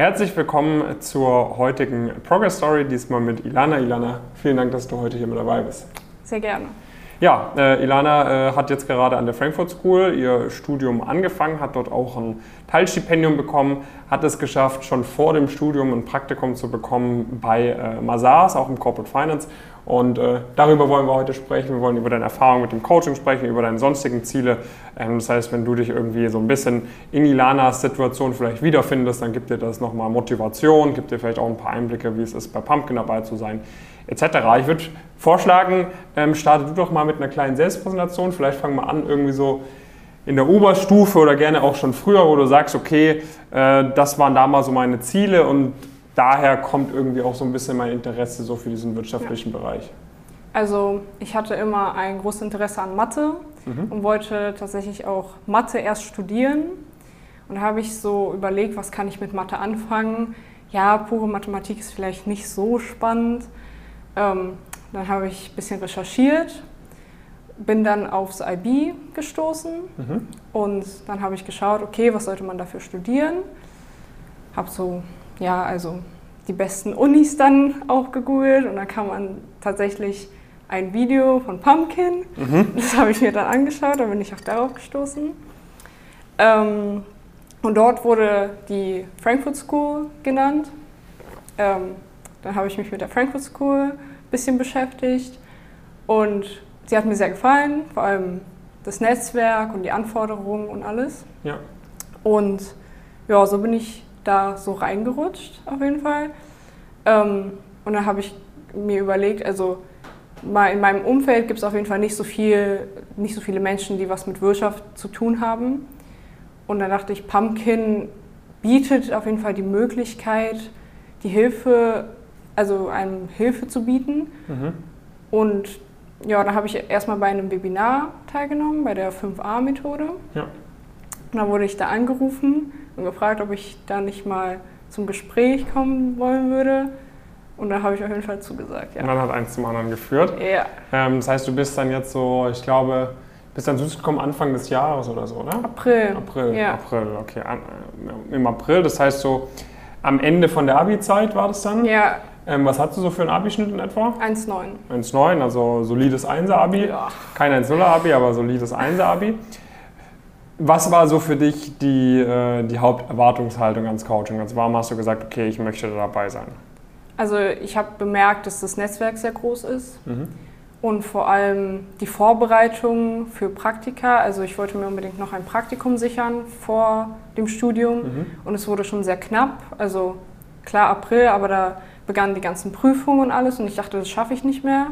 Herzlich willkommen zur heutigen Progress Story, diesmal mit Ilana. Ilana, vielen Dank, dass du heute hier mit dabei bist. Sehr gerne. Ja, äh, Ilana äh, hat jetzt gerade an der Frankfurt School ihr Studium angefangen, hat dort auch ein Teilstipendium bekommen, hat es geschafft, schon vor dem Studium ein Praktikum zu bekommen bei äh, Mazars, auch im Corporate Finance. Und äh, darüber wollen wir heute sprechen. Wir wollen über deine Erfahrung mit dem Coaching sprechen, über deine sonstigen Ziele. Ähm, das heißt, wenn du dich irgendwie so ein bisschen in Ilanas Situation vielleicht wiederfindest, dann gibt dir das nochmal Motivation, gibt dir vielleicht auch ein paar Einblicke, wie es ist, bei Pumpkin dabei zu sein etc. Ich würde vorschlagen, ähm, starte du doch mal mit einer kleinen Selbstpräsentation. Vielleicht fangen wir an irgendwie so in der Oberstufe oder gerne auch schon früher, wo du sagst, okay, äh, das waren damals so meine Ziele und daher kommt irgendwie auch so ein bisschen mein Interesse so für diesen wirtschaftlichen ja. Bereich. Also ich hatte immer ein großes Interesse an Mathe mhm. und wollte tatsächlich auch Mathe erst studieren. Und da habe ich so überlegt, was kann ich mit Mathe anfangen? Ja, pure Mathematik ist vielleicht nicht so spannend. Ähm, dann habe ich ein bisschen recherchiert, bin dann aufs IB gestoßen mhm. und dann habe ich geschaut, okay, was sollte man dafür studieren? Habe so, ja, also die besten Unis dann auch gegoogelt und dann kam man tatsächlich ein Video von Pumpkin. Mhm. Das habe ich mir dann angeschaut, da bin ich auch darauf gestoßen. Ähm, und dort wurde die Frankfurt School genannt. Ähm, dann habe ich mich mit der Frankfurt School bisschen beschäftigt und sie hat mir sehr gefallen, vor allem das Netzwerk und die Anforderungen und alles. Ja. Und ja, so bin ich da so reingerutscht auf jeden Fall. Ähm, und dann habe ich mir überlegt, also mal in meinem Umfeld gibt es auf jeden Fall nicht so viel, nicht so viele Menschen, die was mit Wirtschaft zu tun haben. Und dann dachte ich, Pumpkin bietet auf jeden Fall die Möglichkeit, die Hilfe also einem Hilfe zu bieten. Mhm. Und ja, da habe ich erstmal bei einem Webinar teilgenommen, bei der 5a-Methode. Ja. Und dann wurde ich da angerufen und gefragt, ob ich da nicht mal zum Gespräch kommen wollen würde. Und da habe ich auf jeden Fall zugesagt. Ja. Und dann hat eins zum anderen geführt. Ja. Ähm, das heißt, du bist dann jetzt so, ich glaube, bist dann süß gekommen Anfang des Jahres oder so, oder? April. April, ja. April, okay. Im April, das heißt so am Ende von der Abi-Zeit war das dann? Ja. Ähm, was hast du so für einen Abischnitt in etwa? 1,9. 1,9, also solides 1er-Abi. Ja. Kein 1,0er-Abi, aber solides 1er-Abi. Was war so für dich die, äh, die Haupterwartungshaltung ans Coaching? Also warum hast du gesagt, okay, ich möchte dabei sein? Also ich habe bemerkt, dass das Netzwerk sehr groß ist mhm. und vor allem die Vorbereitung für Praktika. Also ich wollte mir unbedingt noch ein Praktikum sichern vor dem Studium mhm. und es wurde schon sehr knapp. Also klar April, aber da begannen die ganzen Prüfungen und alles und ich dachte, das schaffe ich nicht mehr.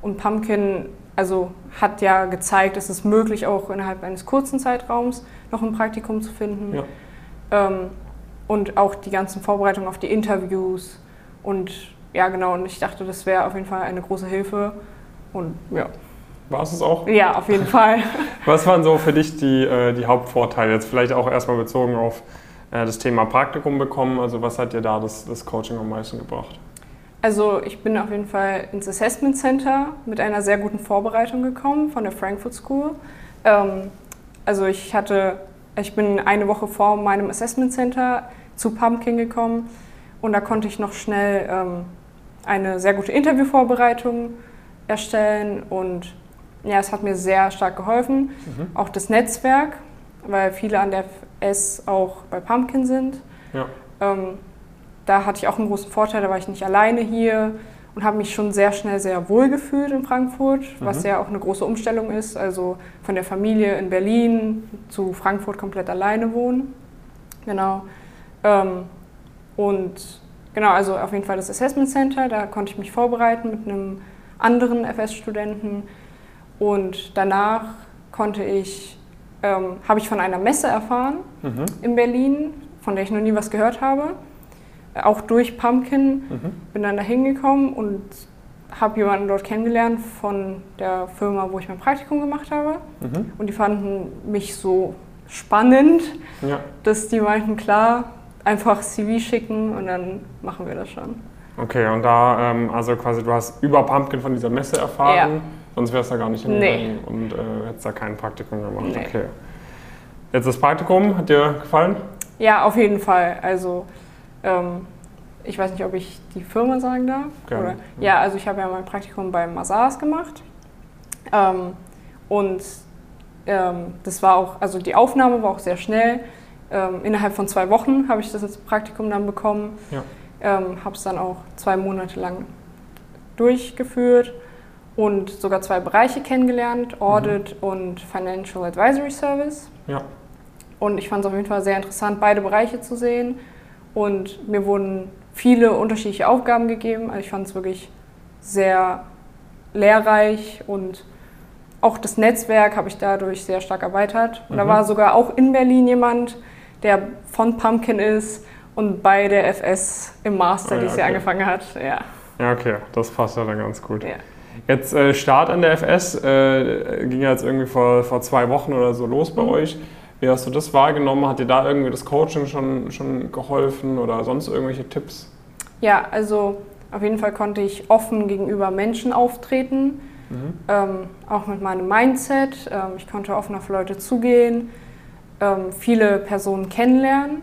Und Pumpkin also hat ja gezeigt, es ist möglich, auch innerhalb eines kurzen Zeitraums noch ein Praktikum zu finden. Ja. Ähm, und auch die ganzen Vorbereitungen auf die Interviews. Und ja, genau, und ich dachte, das wäre auf jeden Fall eine große Hilfe. Und ja. War es es auch? Ja, auf jeden Fall. Was waren so für dich die, äh, die Hauptvorteile? Jetzt vielleicht auch erstmal bezogen auf das Thema Praktikum bekommen. Also was hat dir da das, das Coaching am meisten gebracht? Also ich bin auf jeden Fall ins Assessment Center mit einer sehr guten Vorbereitung gekommen von der Frankfurt School. Ähm, also ich hatte, ich bin eine Woche vor meinem Assessment Center zu Pumpkin gekommen und da konnte ich noch schnell ähm, eine sehr gute Interviewvorbereitung erstellen und ja, es hat mir sehr stark geholfen. Mhm. Auch das Netzwerk, weil viele an der FS auch bei Pumpkin sind. Ja. Ähm, da hatte ich auch einen großen Vorteil, da war ich nicht alleine hier und habe mich schon sehr schnell sehr wohl gefühlt in Frankfurt, was mhm. ja auch eine große Umstellung ist. Also von der Familie in Berlin zu Frankfurt komplett alleine wohnen. Genau. Ähm, und genau, also auf jeden Fall das Assessment Center, da konnte ich mich vorbereiten mit einem anderen FS-Studenten. Und danach konnte ich ähm, habe ich von einer Messe erfahren mhm. in Berlin, von der ich noch nie was gehört habe. Auch durch Pumpkin mhm. bin dann da hingekommen und habe jemanden dort kennengelernt von der Firma, wo ich mein Praktikum gemacht habe. Mhm. Und die fanden mich so spannend, ja. dass die meinten, klar, einfach CV schicken und dann machen wir das schon. Okay, und da, ähm, also quasi, du hast über Pumpkin von dieser Messe erfahren. Ja. Sonst wärst du da gar nicht hingegangen nee. und äh, hättest da kein Praktikum gemacht. Nee. Okay. Jetzt das Praktikum, hat dir gefallen? Ja, auf jeden Fall. Also Ähm, ich weiß nicht, ob ich die Firma sagen darf. Gerne. Oder, ja, also ich habe ja mein Praktikum bei Mazars gemacht. Ähm, und ähm, das war auch, also die Aufnahme war auch sehr schnell. Ähm, innerhalb von zwei Wochen habe ich das Praktikum dann bekommen. Ja. Ähm, habe es dann auch zwei Monate lang durchgeführt und sogar zwei Bereiche kennengelernt, Audit und Financial Advisory Service. Ja. Und ich fand es auf jeden Fall sehr interessant, beide Bereiche zu sehen. Und mir wurden viele unterschiedliche Aufgaben gegeben. Also ich fand es wirklich sehr lehrreich und auch das Netzwerk habe ich dadurch sehr stark erweitert. Und da Mhm. war sogar auch in Berlin jemand, der von Pumpkin ist und bei der FS im Master Ah ja, dieses Jahr okay. angefangen hat. Ja. Ja, okay, das passt ja dann ganz gut. Ja. Jetzt äh, Start an der FS äh, ging ja jetzt irgendwie vor, vor zwei Wochen oder so los bei Mhm. euch. Wie hast du das wahrgenommen? Hat dir da irgendwie das Coaching schon, schon geholfen oder sonst irgendwelche Tipps? Ja, also auf jeden Fall konnte ich offen gegenüber Menschen auftreten, Mhm. ähm, auch mit meinem Mindset. Ähm, ich konnte offen auf Leute zugehen, ähm, viele Personen kennenlernen,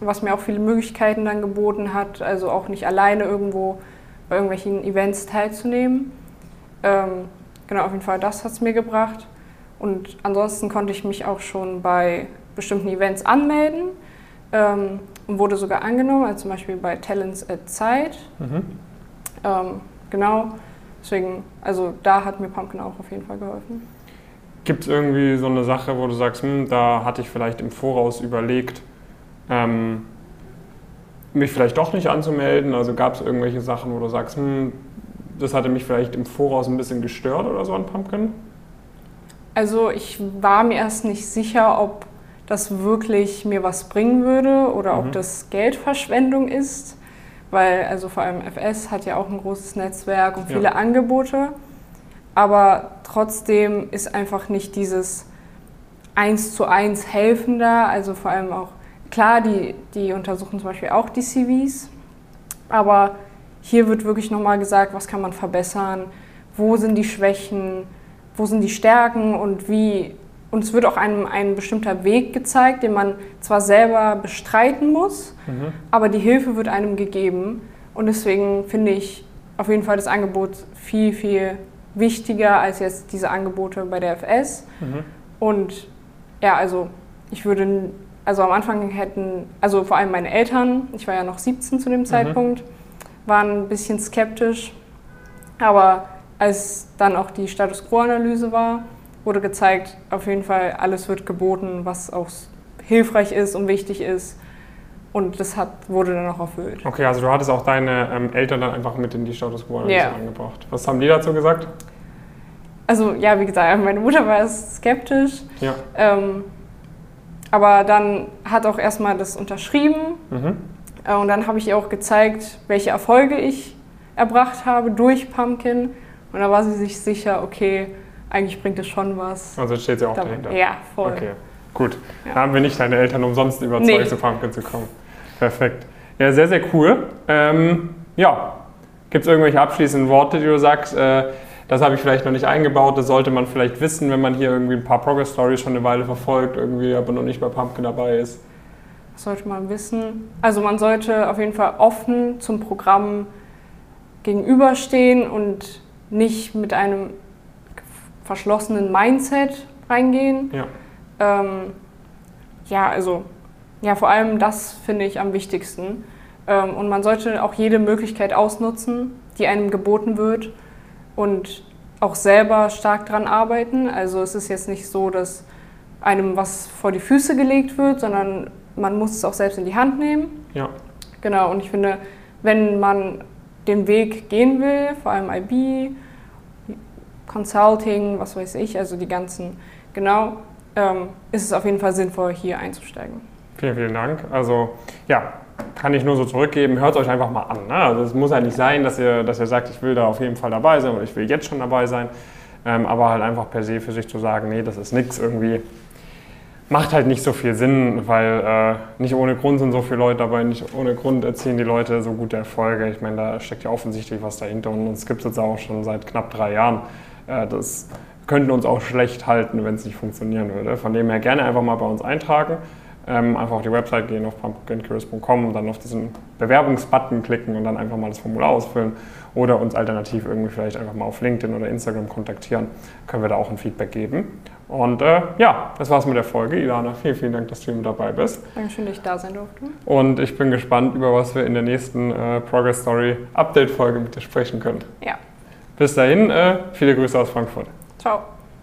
was mir auch viele Möglichkeiten dann geboten hat, also auch nicht alleine irgendwo bei irgendwelchen Events teilzunehmen. Ähm, genau, auf jeden Fall das hat es mir gebracht. Und ansonsten konnte ich mich auch schon bei bestimmten Events anmelden ähm, und wurde sogar angenommen, also zum Beispiel bei Talents at Zeit. Mhm. Ähm, genau, deswegen, also da hat mir Pumpkin auch auf jeden Fall geholfen. Gibt es irgendwie so eine Sache, wo du sagst, hm, da hatte ich vielleicht im Voraus überlegt, ähm, mich vielleicht doch nicht anzumelden? Also gab es irgendwelche Sachen, wo du sagst, hm, das hatte mich vielleicht im Voraus ein bisschen gestört oder so an Pumpkin? Also ich war mir erst nicht sicher, ob das wirklich mir was bringen würde oder Mhm. ob das Geldverschwendung ist, weil also vor allem FS hat ja auch ein großes Netzwerk und Ja. viele Angebote, aber trotzdem ist einfach nicht dieses eins zu eins helfen da, also vor allem auch klar, die, die untersuchen zum Beispiel auch die CVs, aber hier wird wirklich nochmal gesagt, was kann man verbessern, wo sind die Schwächen, wo sind die Stärken und wie. Und es wird auch einem ein bestimmter Weg gezeigt, den man zwar selber bestreiten muss, Mhm. aber die Hilfe wird einem gegeben. Und deswegen finde ich auf jeden Fall das Angebot viel, viel wichtiger als jetzt diese Angebote bei der FS. Mhm. Und ja, also ich würde, also am Anfang hätten, also vor allem meine Eltern, ich war ja noch 17 zu dem Zeitpunkt, waren ein bisschen skeptisch. Aber als dann auch die Status Quo-Analyse war, wurde gezeigt, auf jeden Fall alles wird geboten, was auch hilfreich ist und wichtig ist. Und das hat, wurde dann auch erfüllt. Okay, also du hattest auch deine ähm, Eltern dann einfach mit in die Status quo Analyse Ja. eingebracht. Was haben die dazu gesagt? Also ja, wie gesagt, meine Mutter war erst skeptisch. Ja. Ähm, aber dann hat auch erstmal das unterschrieben Mhm. Äh, Und dann habe ich ihr auch gezeigt, welche Erfolge ich erbracht habe durch Pumpkin. Und da war sie sich sicher, okay, eigentlich bringt es schon was. Also steht sie auch Da- dahinter. ja, voll. Okay, gut. Ja. Da haben wir nicht deine Eltern umsonst überzeugt, Nee. zu Pumpkin zu kommen. Perfekt. Ja, sehr, sehr cool. Ähm, ja, gibt es irgendwelche abschließenden Worte, die du sagst, äh, das habe ich vielleicht noch nicht eingebaut, das sollte man vielleicht wissen, wenn man hier irgendwie ein paar Progress Stories schon eine Weile verfolgt, irgendwie aber noch nicht bei Pumpkin dabei ist. Sollte man wissen. Also man sollte auf jeden Fall offen zum Programm gegenüberstehen und nicht mit einem verschlossenen Mindset reingehen. Ja. Ähm, ja, also ja, vor allem das finde ich am wichtigsten. Ähm, und man sollte auch jede Möglichkeit ausnutzen, die einem geboten wird und auch selber stark dran arbeiten. Also es ist jetzt nicht so, dass einem was vor die Füße gelegt wird, sondern man muss es auch selbst in die Hand nehmen. Ja. Genau, und ich finde, wenn man den Weg gehen will, vor allem IB, Consulting, was weiß ich, also die ganzen, genau, ähm, ist es auf jeden Fall sinnvoll, hier einzusteigen. Vielen, vielen Dank. Also ja, kann ich nur so zurückgeben, hört euch einfach mal an. Ne? Also es muss ja nicht sein, dass ihr, dass ihr sagt, ich will da auf jeden Fall dabei sein oder ich will jetzt schon dabei sein. Ähm, aber halt einfach per se für sich zu sagen, nee, das ist nichts irgendwie. Macht halt nicht so viel Sinn, weil äh, nicht ohne Grund sind so viele Leute dabei, nicht ohne Grund erzielen die Leute so gute Erfolge. Ich meine, da steckt ja offensichtlich was dahinter und uns gibt es jetzt auch schon seit knapp drei Jahren. Äh, das könnten uns auch schlecht halten, wenn es nicht funktionieren würde. Von dem her gerne einfach mal bei uns eintragen. ähm, einfach auf die Website gehen, auf pumpkincurious.com und dann auf diesen Bewerbungsbutton klicken und dann einfach mal das Formular ausfüllen oder uns alternativ irgendwie vielleicht einfach mal auf LinkedIn oder Instagram kontaktieren, können wir da auch ein Feedback geben. Und äh, ja, das war's mit der Folge. Ilana, vielen, vielen Dank, dass du mit dabei bist. Dankeschön, dass ich da sein durfte. Und ich bin gespannt, über was wir in der nächsten äh, Progress Story Update Folge mit dir sprechen können. Ja. Bis dahin, äh, viele Grüße aus Frankfurt. Ciao.